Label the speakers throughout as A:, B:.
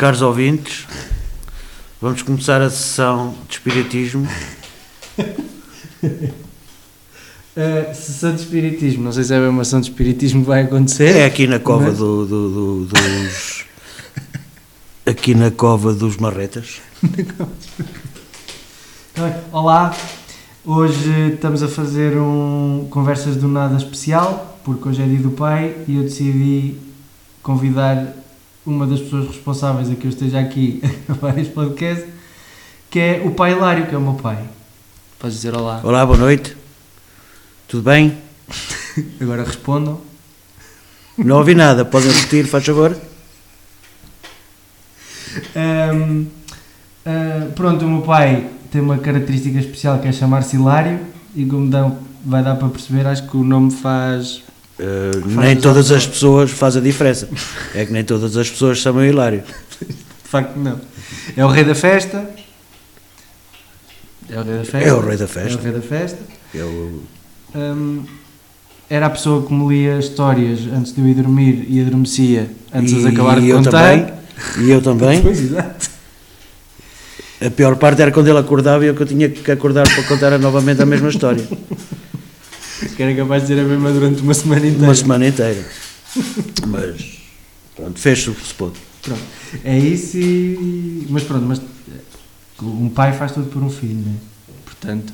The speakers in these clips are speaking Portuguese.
A: Caros ouvintes, vamos começar a sessão de Espiritismo.
B: Uh, sessão de espiritismo, não sei se é uma sessão de espiritismo que vai acontecer.
A: É aqui na cova
B: Mas-
A: do, do- do- dos. Aqui na cova dos Marretas.
B: Olá, hoje estamos a fazer um Conversas do Nada especial, porque hoje é dia do pai e eu decidi convidar uma das pessoas responsáveis a que eu esteja aqui a gravar este podcast, que é o pai Hilário, que é o meu pai. Podes dizer olá.
A: Olá, boa noite. Tudo bem?
B: Agora respondam.
A: Não ouvi nada, podem repetir, faz favor?
B: Ahm, ah, pronto, o meu pai tem uma característica especial que é chamar-se Hilário e como dá- vai dar para perceber, acho que o nome faz
A: Uh, nem
B: as
A: todas as pessoas faz a diferença. É que nem todas as pessoas chamam Hilário.
B: De facto, não. É o rei da festa. É o rei da festa.
A: É o rei da
B: É o
A: festa.
B: rei da festa.
A: Eu,
B: Hum, era a pessoa que me lia histórias antes de eu ir dormir e adormecia antes de acabar de
A: eu
B: contar.
A: também. E eu também.
B: Pois, exato.
A: A pior parte era quando ele acordava e eu que eu tinha que acordar para contar novamente a mesma história.
B: Que era capaz de dizer a mesma durante uma semana inteira.
A: Uma semana inteira. Mas, pronto, fez-se o que se pôde.
B: Pronto. É isso e... Mas pronto, mas um pai faz tudo por um filho, não é? Portanto,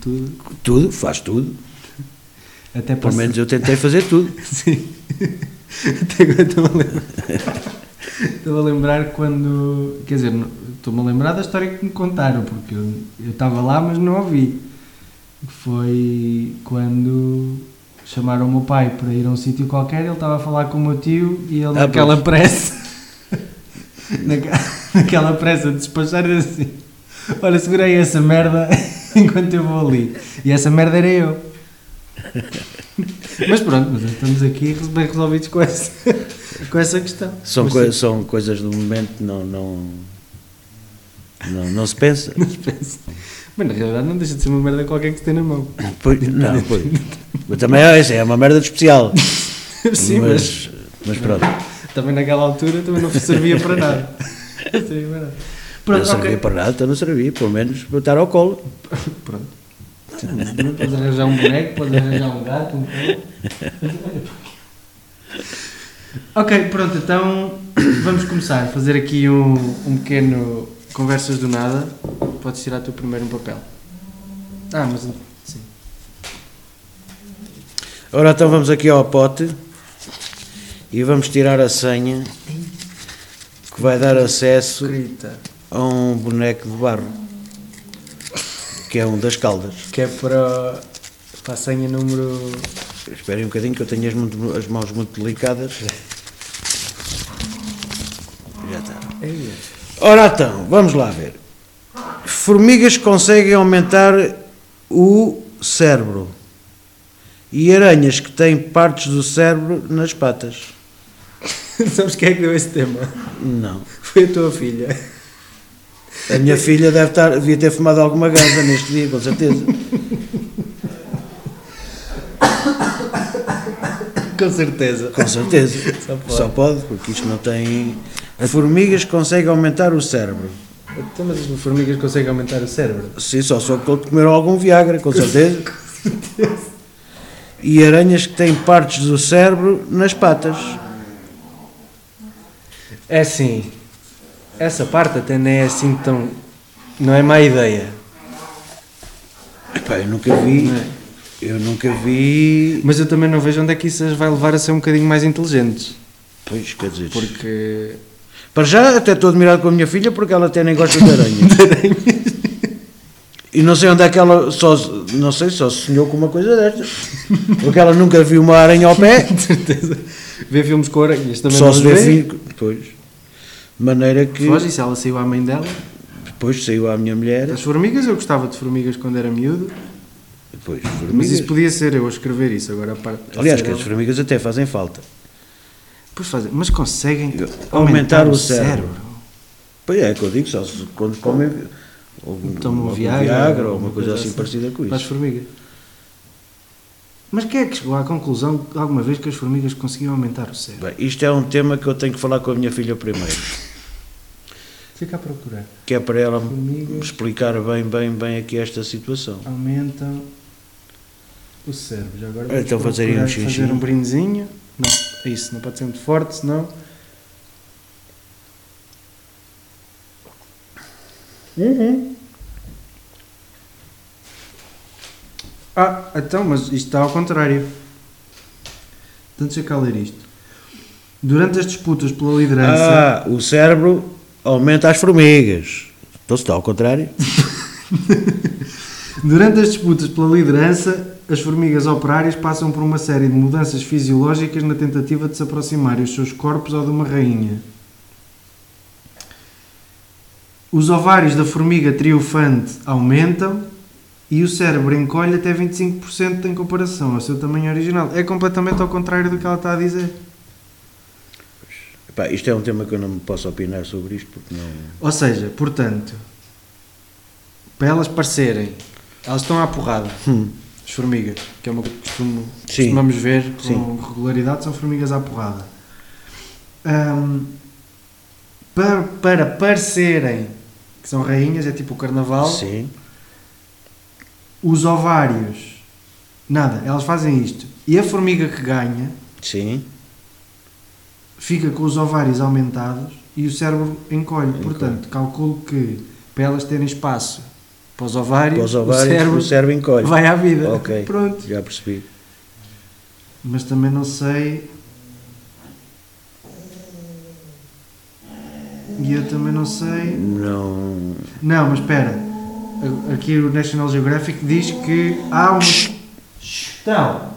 B: tudo...
A: Tudo, faz tudo.
B: Até
A: Pelo menos eu tentei fazer tudo.
B: Sim. Até agora estou-me a lembrar. Estou a lembrar quando. Quer dizer, estou-me a lembrar da história que me contaram, porque eu eu estava lá, mas não ouvi. Foi quando chamaram o meu pai para ir a um sítio qualquer, ele estava a falar com o meu tio e ele,
A: Ah,
B: naquela
A: pois.
B: pressa, naquela, naquela pressa de despachar, assim: Olha, segurei essa merda enquanto eu vou ali. E essa merda era eu. Mas pronto, mas estamos aqui bem resolvidos com essa, com essa questão.
A: São, coi- são coisas do momento, não, não, não, não se pensa.
B: mas penso. Mas na realidade não deixa de ser uma merda qualquer que se tem na mão.
A: Pois, não, pois. Mas também é, isso é uma merda de especial.
B: Sim, mas,
A: mas, mas pronto.
B: também naquela altura também não servia para nada. Não servia para nada.
A: Não
B: Pronto,
A: servia
B: ok.
A: para nada, então não servia, pelo menos para estar ao colo.
B: Pronto. Não podes arranjar um boneco, podes arranjar um gato, um cão. Ok, pronto, então vamos começar a fazer aqui um, um pequeno conversas do nada. Podes tirar tu primeiro um papel. Ah, mas sim.
A: Ora, então vamos aqui ao pote e vamos tirar a senha que vai dar acesso a um boneco de barro, que é um das caldas.
B: Que é para, para a senha número.
A: Esperem um bocadinho que eu tenho as, muito- as mãos muito delicadas. Já está.
B: Ei,
A: Ora então, vamos lá ver. Formigas conseguem aumentar o cérebro e aranhas que têm partes do cérebro nas patas.
B: Sabes quem é que deu esse tema?
A: Não.
B: Foi a tua filha.
A: A minha filha deve estar, devia ter fumado alguma ganza neste dia, com certeza.
B: Com certeza.
A: Com certeza.
B: Só pode.
A: Só pode, porque isto não tem. Formigas conseguem aumentar o cérebro.
B: Então, mas as formigas conseguem aumentar o cérebro?
A: Sim, só só que comeram algum Viagra, com certeza. E aranhas que têm partes do cérebro nas patas.
B: É assim. Essa parte até nem é assim tão. Não é má ideia.
A: Epá, eu nunca vi.
B: É?
A: Eu nunca vi.
B: Mas eu também não vejo onde é que isso as vai levar a ser um bocadinho mais inteligentes.
A: Pois, quer dizer.
B: Porque.
A: Para já, até estou admirado com a minha filha porque ela até nem gosta de aranhas. E não sei onde é que ela. Só, não sei, só sonhou com uma coisa destas. Porque ela nunca viu uma aranha ao pé.
B: De certeza. Vê filmes com aranhas também
A: Só se vê
B: vê.
A: filho. Pois. De maneira que.
B: E se ela saiu à mãe dela?
A: Depois saiu à minha mulher.
B: As formigas, eu gostava de formigas quando era miúdo.
A: Depois,
B: Mas
A: formigas.
B: isso podia ser eu a escrever isso. Agora
A: Aliás, que as formigas até fazem falta.
B: Fazem, mas conseguem
A: Aumentar o cérebro. Pois é, que eu digo, só se quando comem. Ou um,
B: Tomam
A: algum
B: Viagra,
A: ou uma
B: alguma
A: coisa
B: coisa
A: assim
B: assim.
A: parecida com isso.
B: formigas. Mas quem é que chegou à conclusão alguma vez que as formigas conseguiam aumentar o cérebro?
A: Bem, isto é um tema que eu tenho que falar com a minha filha primeiro.
B: Fica a procurar.
A: Que é para ela me explicar bem, bem, bem aqui esta situação.
B: aumentam o cérebro. Já agora
A: então fazerem um xixi.
B: fazer um brindezinho. Não, é isso, não pode ser muito forte, senão. Uhum. Ah, então, mas isto está ao contrário. Então deixa cá ler isto. Durante as disputas pela liderança.
A: Ah, o cérebro aumenta as formigas. Então se está ao contrário.
B: Durante as disputas pela liderança, as formigas operárias passam por uma série de mudanças fisiológicas na tentativa de se aproximarem os seus corpos ao de uma rainha. Os ovários da formiga triunfante aumentam e o cérebro encolhe até 25% em comparação ao seu tamanho original. É completamente ao contrário do que ela está a dizer.
A: Epá, isto é um tema que eu não me posso opinar sobre isto porque não.
B: Ou seja, portanto, para elas parecerem, elas estão à porrada.
A: Hum.
B: As formigas, que é uma coisa que costumo, costumamos ver com
A: Sim.
B: regularidade, são formigas à porrada. Ahm, para, para parecerem que são rainhas, é tipo o carnaval,
A: Sim.
B: os ovários, nada, elas fazem isto. E a formiga que ganha
A: Sim.
B: fica com os ovários aumentados e o cérebro encolhe.
A: Encolhe.
B: Portanto, calculo que para elas terem espaço para os ovários,
A: Para os ovários,
B: o cérebro,
A: o cérebro encolhe.
B: vai à vida.
A: Ok.
B: Pronto.
A: Já percebi.
B: Mas também não sei. E eu também não sei.
A: Não.
B: Não, mas espera. Aqui o National Geographic diz que há uma. Então.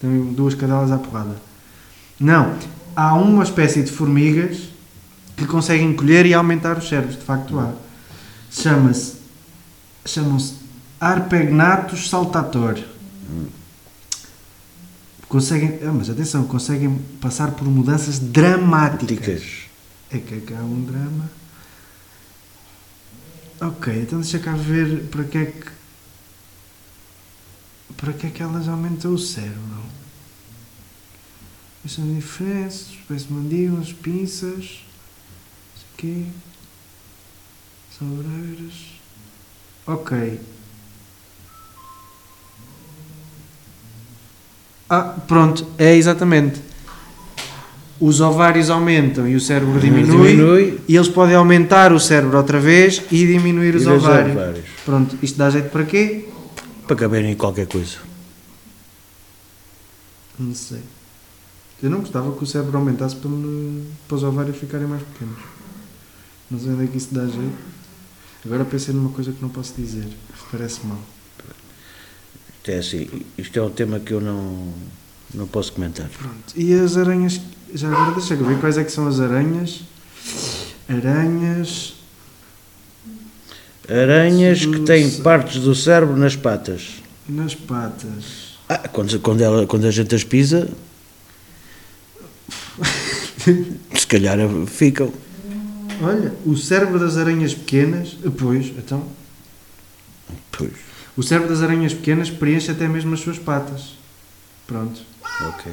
B: Tem duas cadelas à porrada. Não. Há uma espécie de formigas que conseguem colher e aumentar os cérebros. De facto há. Chama-se. Chamam-se Arpegnatus saltator. Conseguem. Ah, mas atenção, conseguem passar por mudanças dramáticas. É que é que há um drama. Ok, então deixa cá ver para que é que. Para que é que elas aumentam o cérebro? São diferenças? Espécie de mandíbulas, pinças. Isso aqui. Sobreiras. Ok. Ah, pronto, é exatamente. Os ovários aumentam e o cérebro diminui,
A: Diminui.
B: e eles podem aumentar o cérebro outra vez e diminuir os
A: E os
B: ovários.
A: ovários.
B: Pronto, isto dá jeito para quê?
A: Para caberem em qualquer coisa.
B: Não sei. Eu não gostava que o cérebro aumentasse para, me- para os ovários ficarem mais pequenos. Não sei onde é que isso dá jeito. Agora pensei numa coisa que não posso dizer. Parece mal.
A: Isto é assim. Isto é um tema que eu não, não posso comentar.
B: Pronto. E as aranhas. Já agora deixa eu ver quais é que são as aranhas. Aranhas.
A: Aranhas que têm partes do cérebro nas patas.
B: nas patas.
A: Ah, quando, quando, ela, quando a gente as pisa, se calhar ficam.
B: Olha, o cérebro das aranhas pequenas. Pois, então.
A: Pois,
B: O cérebro das aranhas pequenas preenche até mesmo as suas patas. Pronto.
A: ok.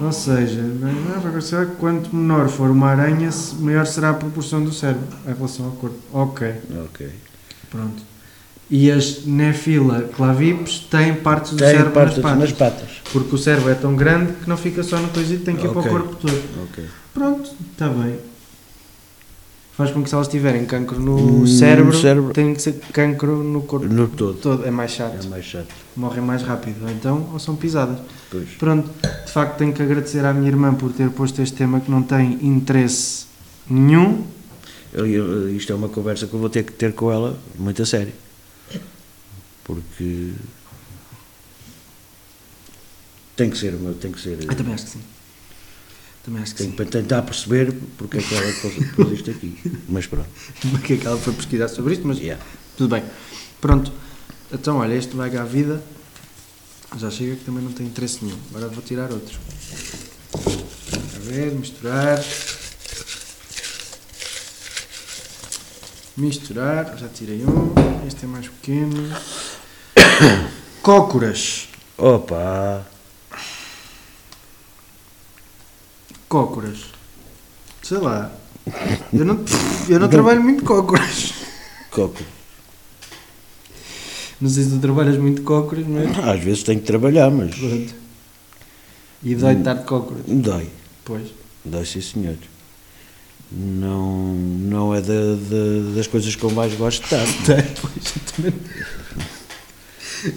B: Ou seja, é que quanto menor for uma aranha, maior será a proporção do cérebro em relação ao corpo. Ok,
A: Ok.
B: pronto. E as Nephila clavipes têm partes do
A: Tem
B: cérebro
A: partes
B: nas patas.
A: nas patas.
B: Porque o cérebro é tão grande que não fica só no coisito, tem que ir para o corpo todo.
A: Ok.
B: Pronto, está bem. Faz com que se elas tiverem cancro no
A: Hum,
B: cérebro,
A: cérebro.
B: tem que ser cancro no corpo
A: No todo.
B: todo. É mais chato.
A: É mais chato.
B: Morrem mais rápido. Ou então, ou são pisadas.
A: Pois.
B: Pronto, de facto tenho que agradecer à minha irmã por ter posto este tema que não tem interesse nenhum.
A: Eu- eu- isto é uma conversa que eu vou ter que ter com ela muito a sério. Porque tem que ser, meu, tem que ser.
B: Eu também acho que sim. Também acho que
A: Tenho
B: sim.
A: para tentar perceber porque é que ela pôs, pôs isto aqui. Mas pronto.
B: Porque é que ela foi pesquisar sobre isto, mas
A: Yeah.
B: tudo bem. Pronto, então olha, este vai à vida. Já chega que também não tem interesse nenhum. Agora vou tirar outro. A ver, misturar. Misturar, já tirei um. Este é mais pequeno. Cócoras.
A: Opa!
B: Cócoras. Sei lá. Eu não, eu não trabalho muito cócoras.
A: Coco.
B: Não sei se tu trabalhas muito cócoras, mas.
A: Às vezes tenho que trabalhar, mas
B: Pronto. E dói estar de cócoras.
A: dói.
B: Pois.
A: Dói, sim, senhor. Não, não é da- da- das coisas que eu mais gosto de estar.
B: Pois. eu também-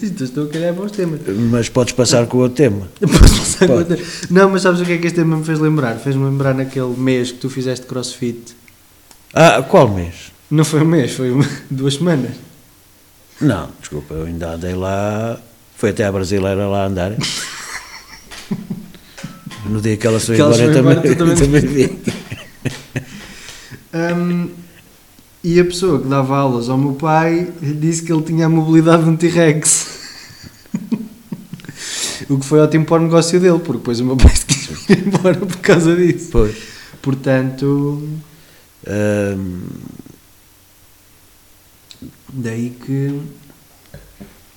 B: Isto estou a calhar os temas.
A: Mas podes passar com o outro tema.
B: Posso passar com
A: Pode.
B: outra? Não, mas sabes o que é que este tema me fez lembrar? Fez-me lembrar naquele mês que tu fizeste crossfit.
A: Ah, qual mês?
B: Não foi um mês, foi uma- duas semanas.
A: Não, desculpa, eu ainda andei lá. Foi até à brasileira lá andar. No dia que ela foi embora,
B: foi
A: eu
B: embora,
A: também,
B: também-
A: também vi.
B: Hum, e a pessoa que dava aulas ao meu pai disse que ele tinha a mobilidade de um T-Rex. o que foi ótimo para o negócio dele, porque depois o meu pai se quis ir embora por causa disso.
A: Pois.
B: Portanto,
A: Ahm,
B: daí que.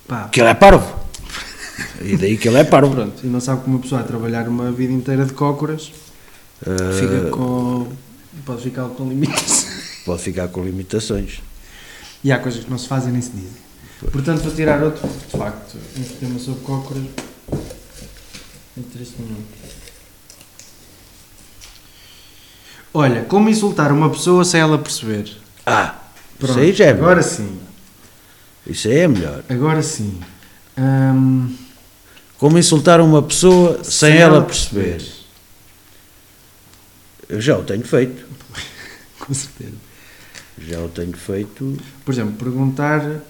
B: Pá,
A: que ele é parvo. E daí que ele é parvo.
B: pronto. E não sabe como uma pessoa a trabalhar uma vida inteira de cócoras
A: Ah,
B: fica com. pode ficar com limites.
A: Pode ficar com limitações.
B: E há coisas que não se fazem nem se dizem. Portanto, vou tirar outro, de facto, este tema sobre cócoras. Interesse nenhum. Olha, como insultar uma pessoa sem ela perceber?
A: Ah,
B: Pronto,
A: isso aí já é
B: agora
A: melhor.
B: sim.
A: Isso aí é melhor.
B: Agora sim. Hum,
A: Como insultar uma pessoa sem, ela perceber. Eu já o tenho feito.
B: Com certeza.
A: Já o tenho feito.
B: Por exemplo, perguntar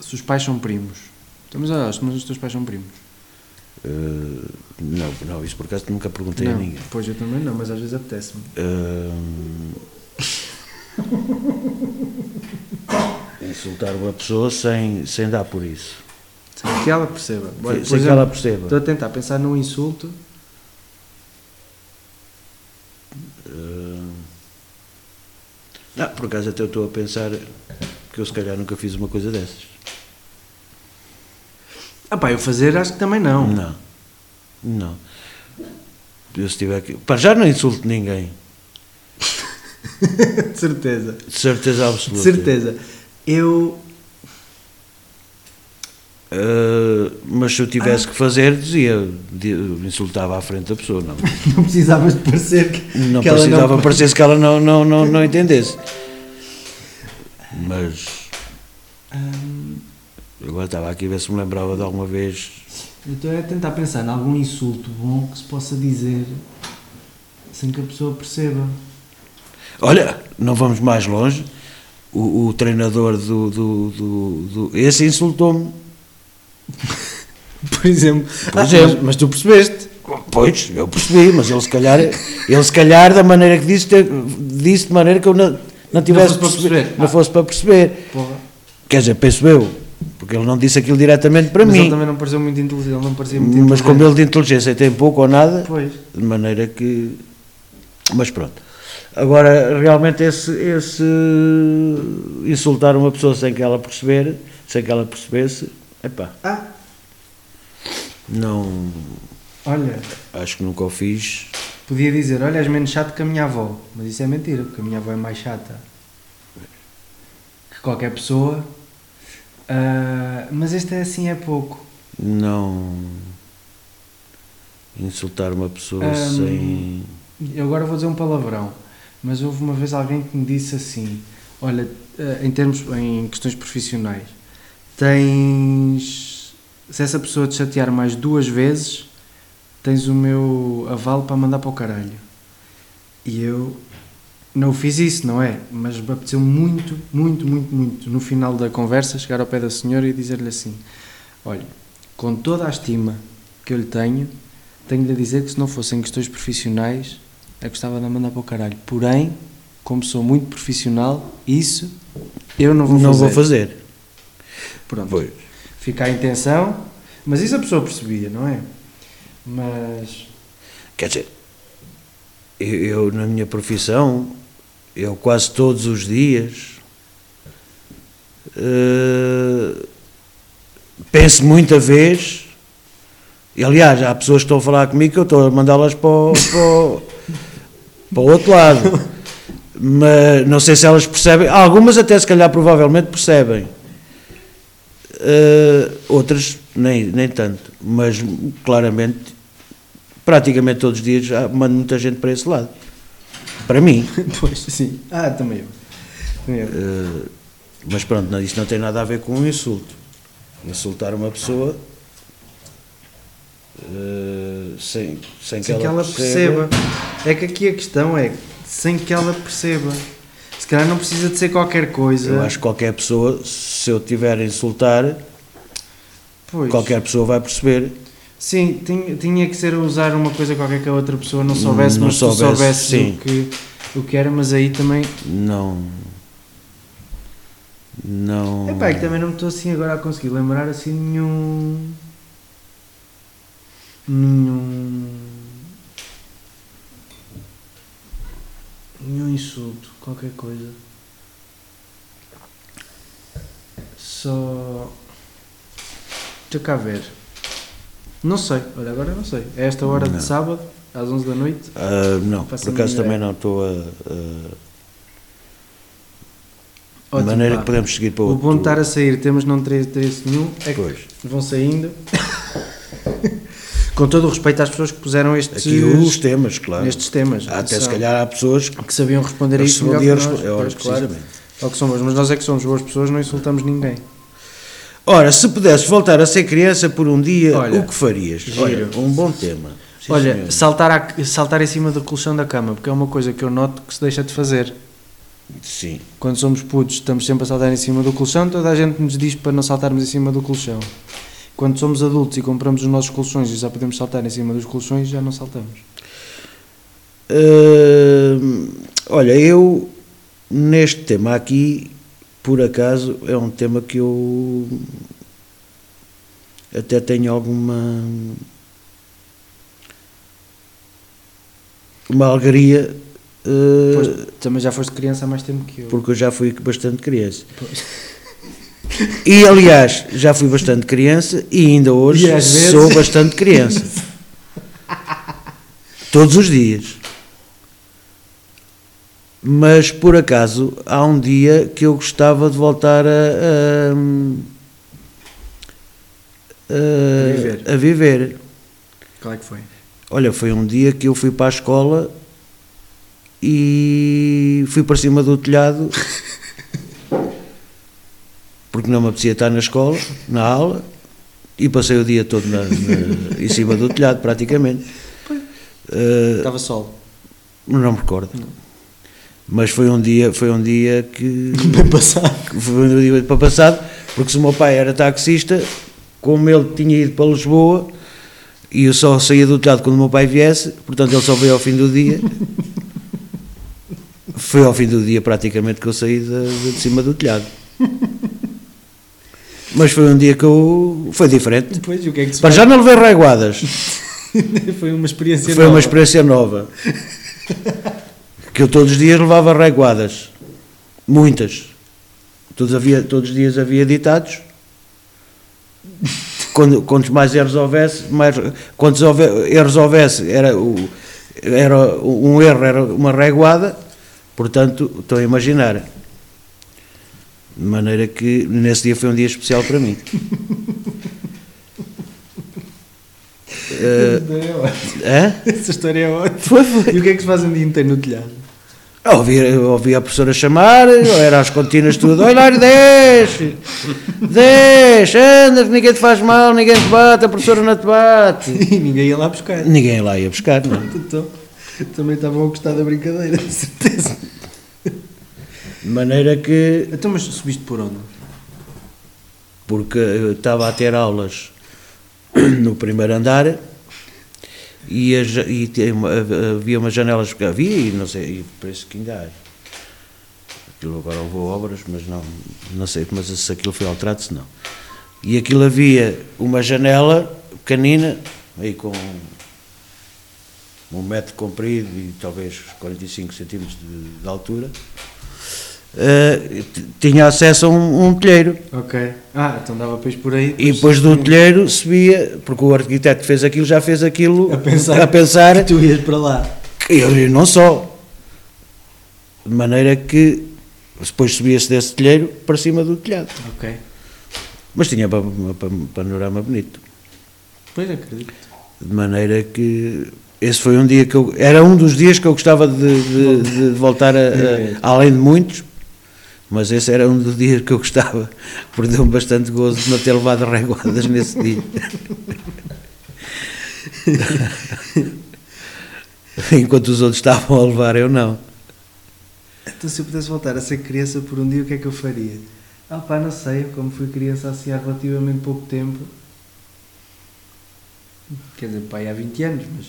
B: se os pais são primos. Estamos a mas os teus pais são primos.
A: ah, não, não, isso por acaso nunca perguntei a
B: não,
A: ninguém.
B: pois eu também não, mas às vezes apetece-me.
A: Ah, insultar uma pessoa sem, sem dar por isso.
B: Sem que ela perceba. Olha,
A: sem que
B: exemplo,
A: ela perceba.
B: Estou a tentar pensar num insulto.
A: Ah, por acaso até eu estou a pensar que eu se calhar nunca fiz uma coisa dessas.
B: Ah pá, eu fazer acho que também não.
A: Não. Não. Eu se tiver que. Para já não insulto ninguém.
B: de certeza.
A: De certeza
B: De
A: absoluta.
B: certeza. Eu.
A: Ah, mas se eu tivesse que fazer, dizia, di- insultava à frente da pessoa, não.
B: Não precisavas de parecer que,
A: Não
B: que
A: precisava
B: não...
A: parecer que ela não, não, não, não entendesse. Mas
B: Hum,
A: agora estava aqui a ver se me lembrava de alguma vez.
B: eu estou a tentar pensar em algum insulto bom que se possa dizer sem que a pessoa perceba.
A: Olha, não vamos mais longe. O, o treinador do, do, do, do- Esse insultou-me.
B: Por exemplo.
A: Por
B: Ah,
A: exemplo.
B: Mas, mas tu percebeste?
A: Pois, eu percebi, mas ele se calhar, ele se calhar da maneira que disse, disse de maneira que eu não, não tivesse
B: fosse para
A: perceber-
B: perceber.
A: não
B: Ah.
A: fosse para perceber.
B: Porra.
A: Quer dizer, penso eu, porque ele não disse aquilo diretamente para
B: mas
A: mim.
B: ele também não pareceu muito inteligente. Ele não parecia muito
A: Mas como ele de inteligência tem pouco ou nada,
B: Pois.
A: de maneira que. Mas pronto. Agora, realmente, esse, esse insultar uma pessoa sem que ela perceber, sem que ela percebesse, epá,
B: Ah,
A: não.
B: olha.
A: Acho que nunca o fiz.
B: Podia dizer, olha, és menos chato que a minha avó. Mas isso é mentira, porque a minha avó é mais chata que qualquer pessoa. Ah, mas este é assim, é pouco.
A: Não. Insultar uma pessoa
B: Hum,
A: sem.
B: Eu agora vou dizer um palavrão, mas houve uma vez alguém que me disse assim: Olha, ah, em termos, em questões profissionais, tens. Se essa pessoa te chatear mais duas vezes, tens o meu aval para mandar para o caralho. E eu não fiz isso, não é? Mas me apeteceu muito, muito, muito, muito, no final da conversa, chegar ao pé da senhora e dizer-lhe assim: Olha, com toda a estima que eu lhe tenho, tenho-lhe a dizer que se não fossem questões profissionais, eu gostava de a mandar para o caralho. Porém, como sou muito profissional, isso eu não vou
A: não
B: fazer.
A: vou fazer.
B: Pronto.
A: Pois.
B: Fica a intenção, mas isso a pessoa percebia, não é? Mas.
A: Quer dizer, eu, eu, na minha profissão, eu quase todos os dias eh, penso muita vez, e aliás, há pessoas que estão a falar comigo que eu estou a mandá-las para, o- para, o- para o outro lado. Mas não sei se elas percebem, algumas até se calhar provavelmente percebem. Eh, outras nem, nem tanto, mas claramente, praticamente todos os dias já mando muita gente para esse lado. Para mim.
B: Pois, sim. Ah, também eu. Também eu.
A: Eh, mas pronto, não, isso não tem nada a ver com um insulto. Insultar uma pessoa eh, sem, sem,
B: sem que ela perceba. É que aqui a questão é sem que ela perceba. Se calhar não precisa de ser qualquer coisa.
A: Eu acho que qualquer pessoa, se eu tiver a insultar,
B: Pois.
A: qualquer pessoa vai perceber.
B: Sim, tinha, tinha que ser usar uma coisa qualquer que a outra pessoa não soubesse,
A: Não
B: mas
A: soubesse,
B: tu soubesse
A: sim.
B: o que, o que era, mas aí também.
A: Não. Não.
B: Epá, é que também não me estou assim agora a conseguir lembrar assim nenhum. Nenhum. Nenhum insulto, qualquer coisa. Só. Deixa cá ver. Não sei, olha, agora não sei. É esta hora
A: Não.
B: de sábado, às 11 da noite.
A: Ah, não, por acaso também não estou a. a- de maneira
B: pá.
A: que podemos seguir para
B: O
A: outro.
B: bom de estar a sair, temas não ter interesse nenhum, é que
A: Pois.
B: vão saindo. Com todo o respeito às pessoas que puseram estes,
A: Aqui os temas, claro.
B: estes temas.
A: Há até se
B: atenção,
A: calhar há pessoas que
B: sabiam responder a isto melhor que nós.
A: É hora, precisamente.
B: é o que somos, mas nós é que somos boas pessoas, não insultamos ninguém.
A: Ora, se pudesses voltar a ser criança por um dia,
B: Olha,
A: o que farias?
B: giro.
A: Olha, um bom tema. Sim,
B: Olha,
A: senhor.
B: saltar, a- saltar em cima do colchão da cama, porque é uma coisa que eu noto que se deixa de fazer.
A: Sim.
B: Quando somos putos, estamos sempre a saltar em cima do colchão, toda a gente nos diz para não saltarmos em cima do colchão. Quando somos adultos e compramos os nossos colchões e já podemos saltar em cima dos colchões, já não saltamos.
A: Hum, olha, eu neste tema aqui, por acaso, é um tema que eu até tenho alguma uma alegria uh,
B: Pois, também já foste criança há mais tempo que eu.
A: porque eu já fui bastante criança. E aliás, já fui bastante criança e ainda hoje
B: E às vezes-
A: sou bastante criança. Todos os dias. Mas por acaso há um dia que eu gostava de voltar a, a, a-
B: viver.
A: a viver.
B: Qual é que foi?
A: Olha, foi um dia que eu fui para a escola e fui para cima do telhado porque não me apetecia estar na escola, na aula, e passei o dia todo na- na- em cima do telhado, praticamente. Eh,
B: Estava sol.
A: não me recordo. Mas foi um dia, foi um dia que
B: Bem passado.
A: foi um dia para passado, porque se o meu pai era taxista, como ele tinha ido para Lisboa, e eu só saía do telhado quando o meu pai viesse, portanto ele só veio ao fim do dia. Foi ao fim do dia praticamente que eu saí de, de cima do telhado. Mas foi um dia que eu. Foi diferente.
B: Depois, e o que é que se
A: Para já não levei reguadas.
B: Foi uma experiência
A: Foi uma
B: nova.
A: experiência nova. Que eu todos os dias levava reguadas. Muitas. Todos, havia, todos os dias havia ditados. Quando, quantos mais erros houvesse, mais, quantos houve- erros houvesse, era, o, era um erro, era uma reguada. Portanto, estou a imaginar. De maneira que nesse dia foi um dia especial para mim. Eh, hã?
B: Essa história é ótima.
A: Foi, foi.
B: E o que é que se faz um dia inteiro no telhado?
A: Eu ouvia, eu ouvia a professora chamar, eu era às contínuas tudo, olha, desce, desce, anda, que ninguém te faz mal, ninguém te bate, a professora não te bate.
B: E ninguém ia lá buscar.
A: Ninguém lá ia buscar, não.
B: Então, também estavam a gostar da brincadeira, de certeza.
A: De maneira que,
B: Então, mas subiste por onde?
A: porque eu estava a ter aulas no primeiro andar e, as, e havia umas janelas que havia e não sei, e parece que ainda há. Aquilo agora houve obras, mas não, não sei mas se aquilo foi alterado, se não. E aquilo havia uma janela pequenina, aí com um metro comprido e talvez 45 centímetros de, de altura, eh, tinha acesso a um, um telheiro.
B: Ok. Ah, então dava para ir por aí.
A: E depois do telheiro se via, porque o arquiteto que fez aquilo já fez aquilo
B: A pensar
A: a pensar
B: Tu ias para lá.
A: que eu não só. De maneira que depois subia-se desse telheiro para cima do telhado.
B: Ok.
A: Mas tinha um panorama bonito.
B: Pois acredito.
A: De maneira que esse foi um dia que eu. Era um dos dias que eu gostava de, de- de voltar a, a- além de muitos, mas esse era um dos dias que eu gostava, porque deu-me bastante gozo de não ter levado reguadas nesse dia. Enquanto os outros estavam a levar, eu não.
B: Então se eu pudesse voltar a ser criança por um dia, o que é que eu faria? Ah pá, não sei, como fui criança assim há relativamente pouco tempo. Quer dizer, pá, há 20 anos, mas...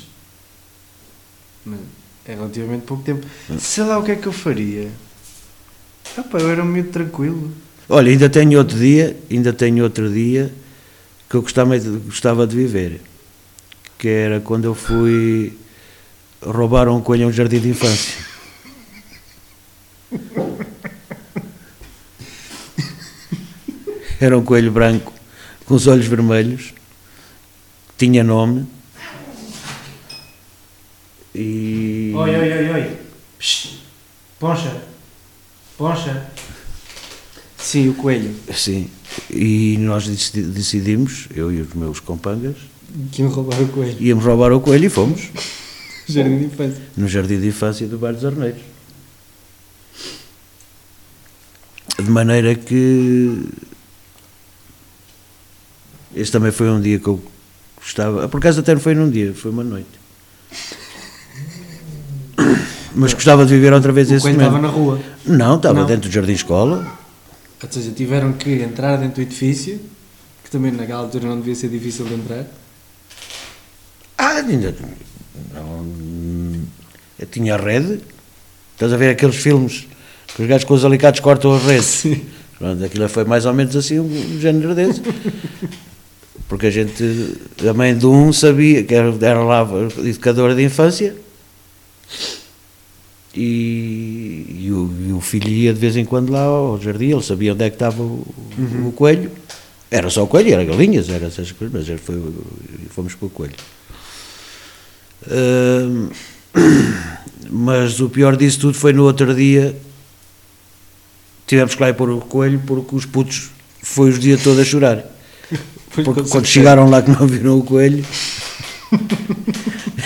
B: mas é relativamente pouco tempo. Sei lá o que é que eu faria. Ah pá, eu era um miúdo tranquilo.
A: Olha, ainda tenho outro dia, ainda tenho outro dia que eu gostava de, gostava de viver, que era quando eu fui roubar um coelho a um jardim de infância. Era um coelho branco com os olhos vermelhos, tinha nome e
B: Oi, oi, oi, oi. Psst. Poncha. Poncha. Sim, o coelho.
A: sim, e nós decidi- decidimos, eu e os meus compangas,
B: Que iam roubar o coelho.
A: íamos roubar o coelho e fomos.
B: Jardim de infância.
A: no Jardim de Infância do Bairro dos Arneiros. De maneira que. Esse também foi um dia que eu gostava. Por acaso até não foi num dia, foi uma noite. Mas gostava de viver outra vez
B: O
A: esse momento.
B: estava na rua.
A: Não, estava
B: Não.
A: dentro do Jardim Escola.
B: Ou seja, tiveram que entrar dentro do edifício, que também naquela altura não devia ser difícil de entrar.
A: Ah, ainda. Não, eu tinha a rede. Estás a ver aqueles filmes que os gajos com os alicates cortam a rede?
B: Sim.
A: Pronto, aquilo foi mais ou menos assim um, um género desse. Porque a gente, a mãe de um sabia que era, era lá educadora de infância e, e o, e o filho ia de vez em quando lá ao jardim, ele sabia onde é que estava o, o coelho. Era só o coelho, era galinhas, era essas coisas, mas era- foi, fomos com o coelho. Mas o pior disso tudo foi no outro dia tivemos que lá ir pôr o coelho porque os putos foi os dias todos a chorar. Porque quando chegaram lá que não viram o coelho,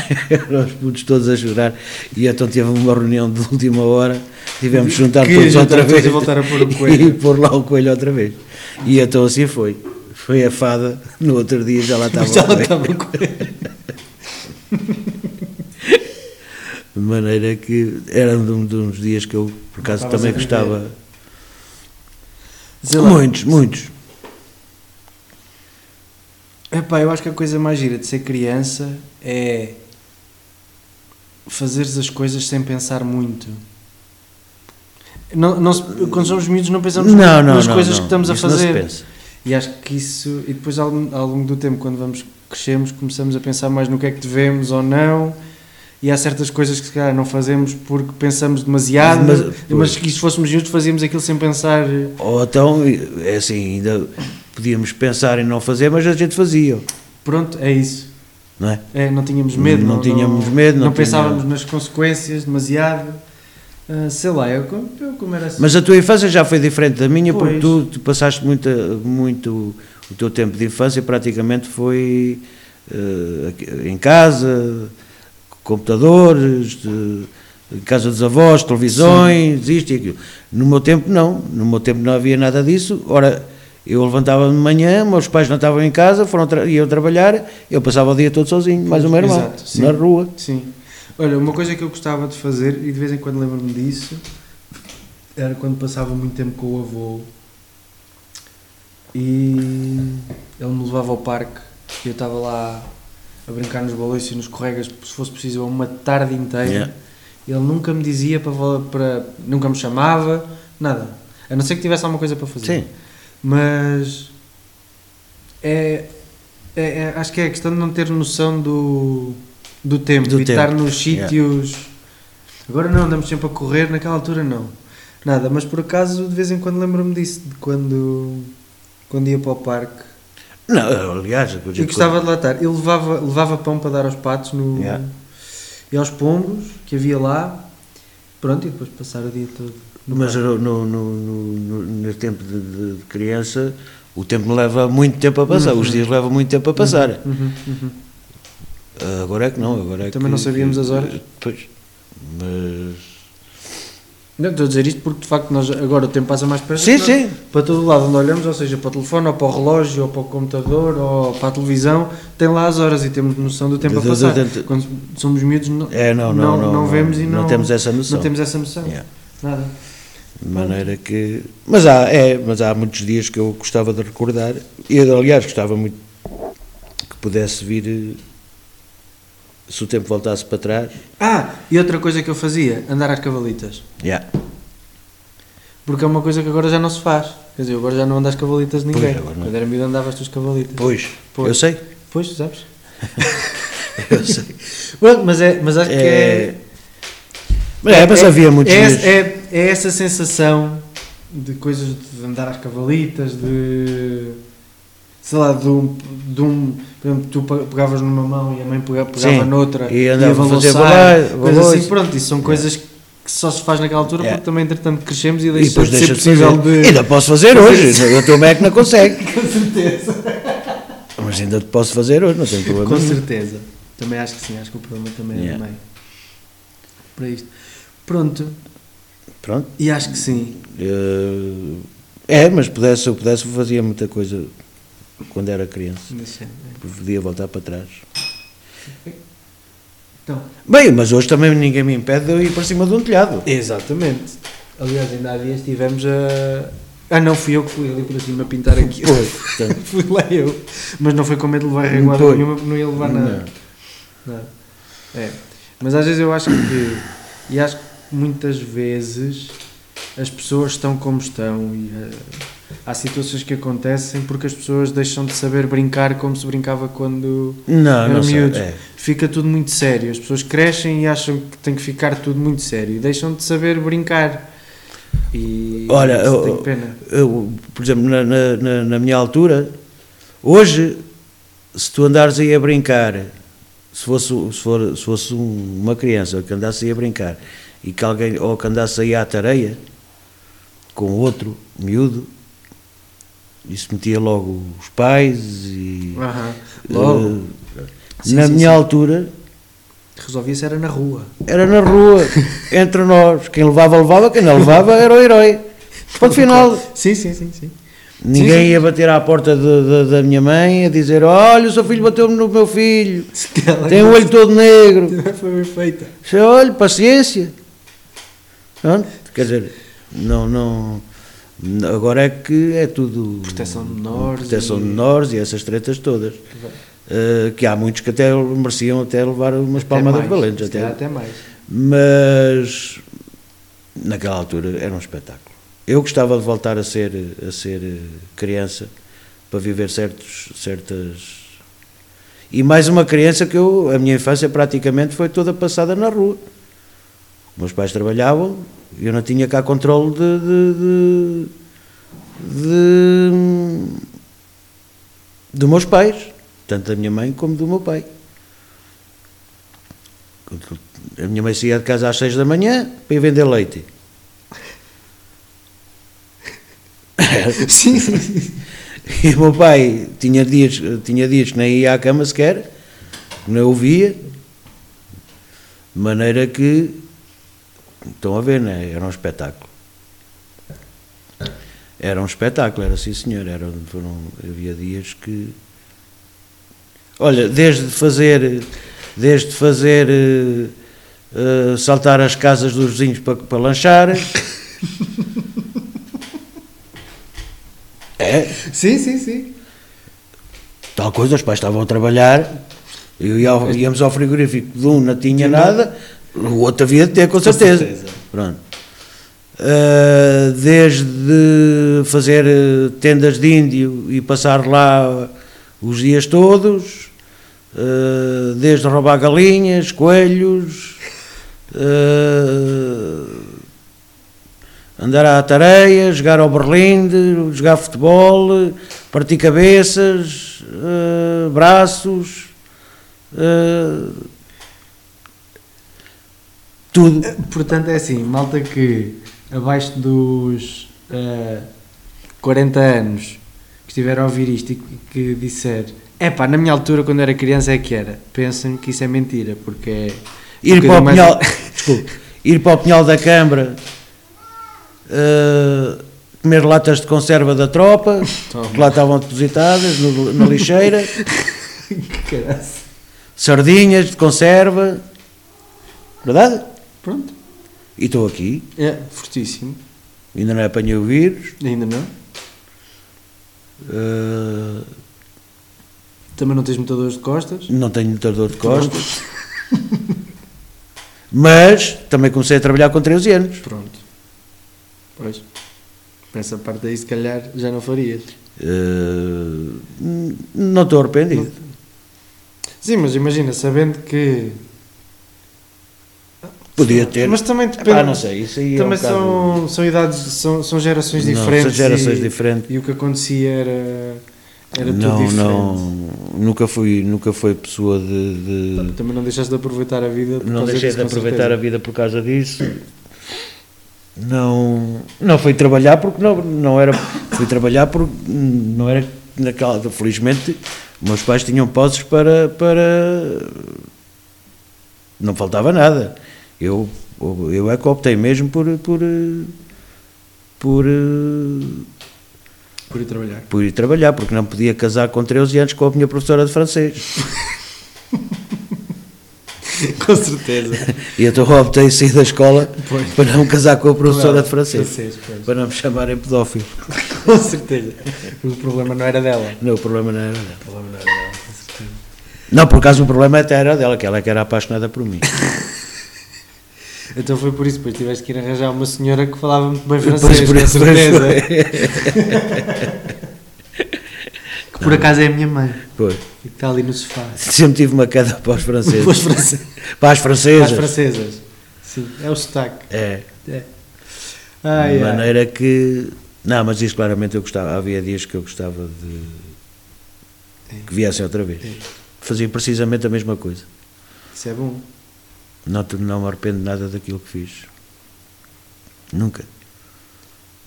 A: eram os putos todos a chorar. E então tive uma reunião de última hora, tivemos que juntar todos outra vez
B: e voltar a pôr o coelho.
A: e pôr lá o coelho outra vez. E então assim foi. Foi a fada, no outro dia já lá estava
B: Já lá estava o coelho.
A: De maneira que era um de uns dias que eu, por acaso,
B: Estavas
A: também gostava.
B: Lá.
A: Muitos, muitos.
B: Epá, eu acho que a coisa mais gira de ser criança é fazeres as coisas sem pensar muito. Não, não quando somos miúdos não pensamos
A: Não,
B: nas
A: não,
B: coisas que estamos a
A: Isso se
B: fazer. E acho que isso. E depois, ao, ao longo do tempo, quando vamos crescemos, começamos a pensar mais no que é que devemos ou não. E há certas coisas que se calhar não fazemos porque pensamos demasiado,
A: Mas-
B: mas,
A: pois.
B: que se fôssemos miúdos fazíamos aquilo sem pensar.
A: Ou então, é assim, ainda podíamos pensar em não fazer, mas a gente fazia,
B: Pronto, é isso.
A: Não é?
B: É, não tínhamos medo.
A: Não tínhamos medo,
B: Não,
A: não
B: pensávamos nas consequências demasiado. Ah, sei lá, eu, eu como era assim.
A: Mas a tua infância já foi diferente da minha, porque
B: Pois.
A: tu, tu passaste muita, muito. O teu tempo de infância praticamente foi aqui- em casa, computadores, de- em casa dos avós, televisões, isto e aquilo. No meu tempo, não. No meu tempo não havia nada disso. Ora, eu levantava-me de manhã, meus pais não estavam em casa, foram tra iam trabalhar, eu passava o dia todo sozinho, mais o meu irmão,
B: Exato, sim.
A: na rua.
B: Sim. Olha, uma coisa que eu gostava de fazer, e de vez em quando lembro-me disso, era quando passava muito tempo com o avô e ele me levava ao parque e eu estava lá a brincar nos balões e nos corregas, se fosse preciso, uma tarde inteira.
A: Yeah.
B: Ele nunca me dizia para, para. nunca me chamava, nada. A não ser que tivesse alguma coisa para fazer.
A: Sim.
B: Mas é, é- é- acho que é a questão de não ter noção do, do tempo
A: Do
B: e
A: tempo,
B: estar nos
A: yeah.
B: sítios. Agora não, andamos sempre a correr, naquela altura não. Nada, mas por acaso de vez em quando lembro-me disso, de quando, quando ia para o parque.
A: Não, aliás,
B: Eu gostava de lá estar. Eu levava, levava pão para dar aos patos no,
A: Yeah.
B: e aos pombos que havia lá. Pronto, e depois passar o dia todo.
A: Mas no, no, no, no, no tempo de, de- de criança, o tempo leva muito tempo a passar,
B: Uhum.
A: os dias levam muito tempo a passar.
B: Uhum, uhum.
A: Agora é que não, agora é
B: Também
A: que-
B: não sabíamos as horas?
A: Pois, mas...
B: Não, estou a dizer isto porque de facto nós, agora o tempo passa mais depressa.
A: Sim, sim.
B: Para todo lado onde olhamos, ou seja, para o telefone, ou para o relógio, ou para o computador, ou para a televisão, tem lá as horas e temos noção do tempo a passar.
A: do- do-
B: Quando somos miúdos, não,
A: É, não, não, não, não,
B: vemos e não,
A: não temos essa noção.
B: Não temos essa noção. Nada.
A: De maneira que. Mas há, é, mas há muitos dias que eu gostava de recordar, e eu, aliás, gostava muito que pudesse vir. Se o tempo voltasse para trás.
B: Ah, e outra coisa que eu fazia, andar às cavalitas.
A: Yeah.
B: Porque é uma coisa que agora já não se faz. Quer dizer, agora já não ando às cavalitas de ninguém.
A: Pois.
B: Quando era miúdo andavas tu às cavalitas.
A: Pois,
B: Pois.
A: eu sei.
B: Pois, sabes?
A: Eu sei.
B: Pronto, mas, é, mas acho que é...
A: É, é, mas havia muitos
B: é, é, é essa sensação de coisas de andar às cavalitas, de. Sei lá, de um. De um por exemplo, tu pe- pegavas numa mão e a mãe pegava, pegava noutra
A: e andava a fazer balai-
B: coisas assim, pronto, isso são coisas que só se faz naquela altura
A: É.
B: porque também entretanto crescemos e
A: E
B: deixa
A: depois
B: de ser
A: deixa de
B: possível de.
A: Ainda posso fazer hoje. O teu Mac não consegue.
B: Com certeza.
A: Mas ainda te posso fazer hoje, não tem problema.
B: Com certeza. Também acho que sim, acho que o problema também é
A: Yeah.
B: do meio. Para isto. Pronto,
A: Pronto.
B: e acho que sim.
A: Eh, É, mas pudesse, eu pudesse, fazia muita coisa quando era criança.
B: Deixa-
A: Podia voltar para trás.
B: Então,
A: Bem, mas hoje também ninguém me impede de eu ir para cima de um telhado.
B: Exatamente. Aliás, ainda há dias estivemos a. Ah, não, fui eu que fui ali para cima pintar aquilo.
A: Portanto,
B: fui lá eu. Mas não foi com medo de levar reguada nenhuma, porque não ia levar nada.
A: não.
B: Nada. É. Mas às vezes eu acho que. E acho que muitas vezes as pessoas estão como estão e eh, há situações que acontecem porque as pessoas deixam de saber brincar como se brincava quando
A: Não,
B: Era
A: não sei.
B: miúdos.
A: É.
B: fica tudo muito sério. As pessoas crescem e acham que tem que ficar tudo muito sério e deixam de saber brincar. E
A: Olha, eu-
B: tem pena.
A: Eu, por exemplo, na, na- na- minha altura, hoje, se tu andares aí a brincar, se fosse, se for, se fosse um- uma criança que andasse aí a brincar e que alguém, ou que andasse aí à tareia com outro miúdo, isso metia logo os pais e.
B: Aham. Logo.
A: eh,
B: Sim,
A: na
B: sim,
A: minha
B: sim.
A: altura,
B: Resolvia-se era na rua.
A: era na rua, entre nós. Quem levava, levava, quem não levava era o herói. Ponto final.
B: Sim, sim, sim, sim.
A: Ninguém
B: Sim, sim.
A: ia bater à porta de- de- da minha mãe a dizer: Olha, o seu filho bateu-me no meu filho, tem o olho todo negro.
B: Foi bem feita.
A: Disse, Olha, paciência. Pronto, quer dizer, não, não. Agora é que é tudo.
B: Proteção de menores
A: Proteção de
B: e-
A: menores e essas tretas todas. Eh, que há muitos que até mereciam até levar umas palmadas
B: mais,
A: valentes. Até.
B: até mais.
A: Mas naquela altura era um espetáculo. Eu gostava de voltar a ser, a ser eh, criança para viver certos, certas. E mais uma criança que eu, a minha infância praticamente foi toda passada na rua. Meus pais trabalhavam eu não tinha cá controle de. de, de, de dos meus pais, tanto da minha mãe como do meu pai. A minha mãe saía de casa às seis da manhã para ir vender leite.
B: Sim, sim, sim.
A: E o meu pai tinha dias, tinha dias que nem ia à cama sequer, não o via, de maneira que, estão a ver, né? era um espetáculo. Era um espetáculo, era sim senhor, era, foram, havia dias que... Olha, desde fazer, desde fazer eh, saltar as casas dos vizinhos para, para lanchar... É,
B: Sim, sim, sim.
A: tal coisa, os pais estavam a trabalhar, eu ia ao- íamos ao frigorífico de um não tinha nada, o outro havia de ter, com certeza.
B: certeza.
A: Pronto. Ah, desde fazer eh, tendas de índio e passar lá os dias todos, ah, desde roubar galinhas, coelhos, ah, Andar à tareia, jogar ao berlinde, jogar futebol, partir cabeças, braços, tudo.
B: Portanto, é assim, malta que abaixo dos eh, 40 anos que estiver a ouvir isto e que- que disser é pá, na minha altura, quando era criança, é que era. Pensem que isso é mentira, porque é.
A: Ir
B: um
A: para o
B: mais-
A: Pinhal, desculpe, ir para o Pinhal da Câmara, eh, comer latas de conserva da tropa,
B: Toma.
A: que lá estavam depositadas no- na lixeira,
B: Caraças.
A: sardinhas de conserva, verdade?
B: Pronto.
A: E estou aqui,
B: É, fortíssimo.
A: ainda não apanhei o vírus,
B: Ainda não?
A: eh,
B: Também não tens muita dor de costas?
A: não tenho muita dor de costas, mas também comecei a trabalhar com 13 anos.
B: Pronto. Pois. Essa parte aí, se calhar, já não farias.
A: N- não estou arrependido.
B: Sim, mas imagina, sabendo que.
A: Podia ter.
B: Mas também depende.
A: Ah, não sei, isso aí
B: Também
A: é um bocado-
B: são, são idades, são, são gerações
A: Não,
B: diferentes.
A: são gerações
B: e,
A: diferentes.
B: E o que acontecia era, era tudo
A: não,
B: diferente.
A: não, nunca fui, nunca fui pessoa de, de-
B: Também não deixaste de aproveitar a vida. por
A: não deixei de aproveitar
B: certeza.
A: a vida por causa disso. Não, não fui trabalhar porque não, não era, fui trabalhar porque não era naquela, felizmente meus pais tinham posses para, para, não faltava nada. Eu, eu é que optei mesmo por, por, por,
B: Por ir trabalhar.
A: por ir trabalhar, porque não podia casar com 13 anos com a minha professora de francês.
B: com certeza.
A: E então eu optei sair da escola
B: Pois.
A: para não casar com a professora de francês,
B: Francês,
A: para não me chamarem pedófilo.
B: Com certeza. Porque o problema não era dela.
A: Não, o problema não era dela.
B: O problema não era dela, com certeza.
A: Não, por acaso o problema até era dela, que ela é que era apaixonada por mim.
B: Então foi por isso, depois tiveste que ir arranjar uma senhora que falava muito bem francês,
A: por
B: com
A: isso,
B: certeza. Que por acaso é a minha mãe,
A: Pois.
B: e que está ali no sofá.
A: Sempre tive uma queda para os franceses.
B: Para os franceses.
A: Para as
B: Para
A: francesas.
B: as francesas. Sim, é o sotaque.
A: É.
B: É. Ai,
A: de
B: ai.
A: maneira que. Não, mas isso claramente eu gostava. Havia dias que eu gostava de. que viessem outra vez.
B: É.
A: Fazia precisamente a mesma coisa.
B: Isso é bom.
A: Não, não me arrependo nada daquilo que fiz. Nunca.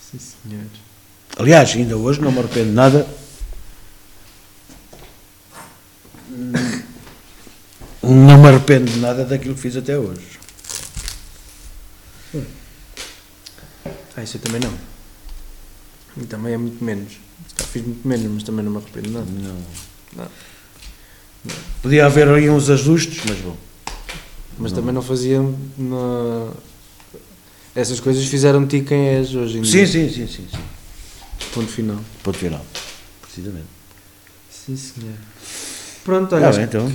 B: Sim, senhor.
A: Aliás, ainda hoje não me arrependo nada. Não me arrependo nada daquilo que fiz até hoje.
B: Ah, isso eu também não. E também é muito menos. Calhar Fiz muito menos, mas também não me arrependo nada.
A: Não.
B: Não.
A: Podia haver aí uns ajustes, mas bom.
B: Mas também não fazia. Essas coisas fizeram-te quem és hoje em
A: Sim,
B: dia.
A: sim, sim, sim, sim.
B: Ponto final.
A: Ponto final. Precisamente.
B: Sim, senhor. Pronto,
A: Ah,
B: olha, acho,
A: bem, então.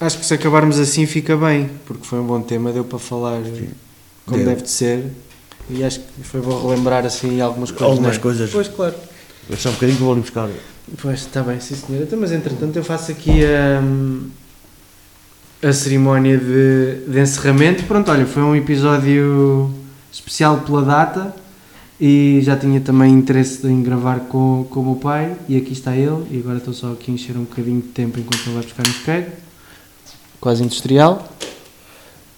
B: acho que se acabarmos assim fica bem, porque foi um bom tema, deu para falar como
A: Deu.
B: deve de ser. E acho que foi bom relembrar assim algumas coisas.
A: Algumas
B: não é?
A: coisas.
B: Pois, claro.
A: Eu só um bocadinho que vou ali buscar.
B: Pois, está bem, sim senhora. Então, mas entretanto eu faço aqui a, a cerimónia de, de encerramento. Pronto, olha, foi um episódio especial pela data e já tinha também interesse em gravar com, com o meu pai e aqui está ele e agora estou só aqui a encher um bocadinho de tempo enquanto ele vai buscar no isqueiro. Quase industrial.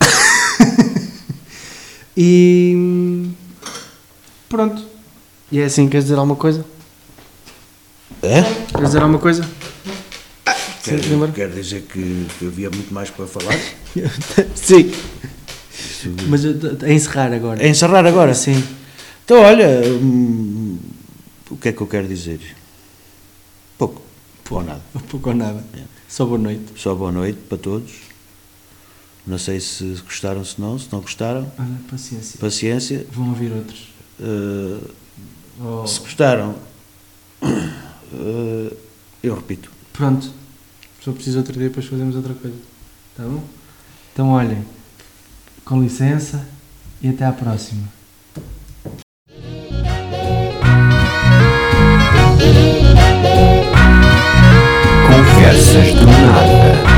B: e pronto. E é assim, queres dizer alguma coisa?
A: É?
B: Queres dizer alguma coisa? Sim,
A: Quer,
B: lembra?
A: quer dizer que, que havia muito mais para falar?
B: Sim. Mas eu t- a encerrar agora.
A: É encerrar agora?
B: Sim.
A: Então, olha, hum, o que é que eu quero dizer? Pouco. Ou nada.
B: Pouco ou nada.
A: É.
B: Só boa noite.
A: Só boa noite para todos. Não sei se gostaram, se não. Se não gostaram,
B: Olha, paciência.
A: paciência.
B: Vão ouvir outros.
A: Uh,
B: Oh.
A: Se gostaram, uh, eu repito.
B: Pronto. Só preciso outro dia, depois fazemos outra coisa. Tá bom? Então, olhem. Com licença e até à próxima.
C: Conversas do nada.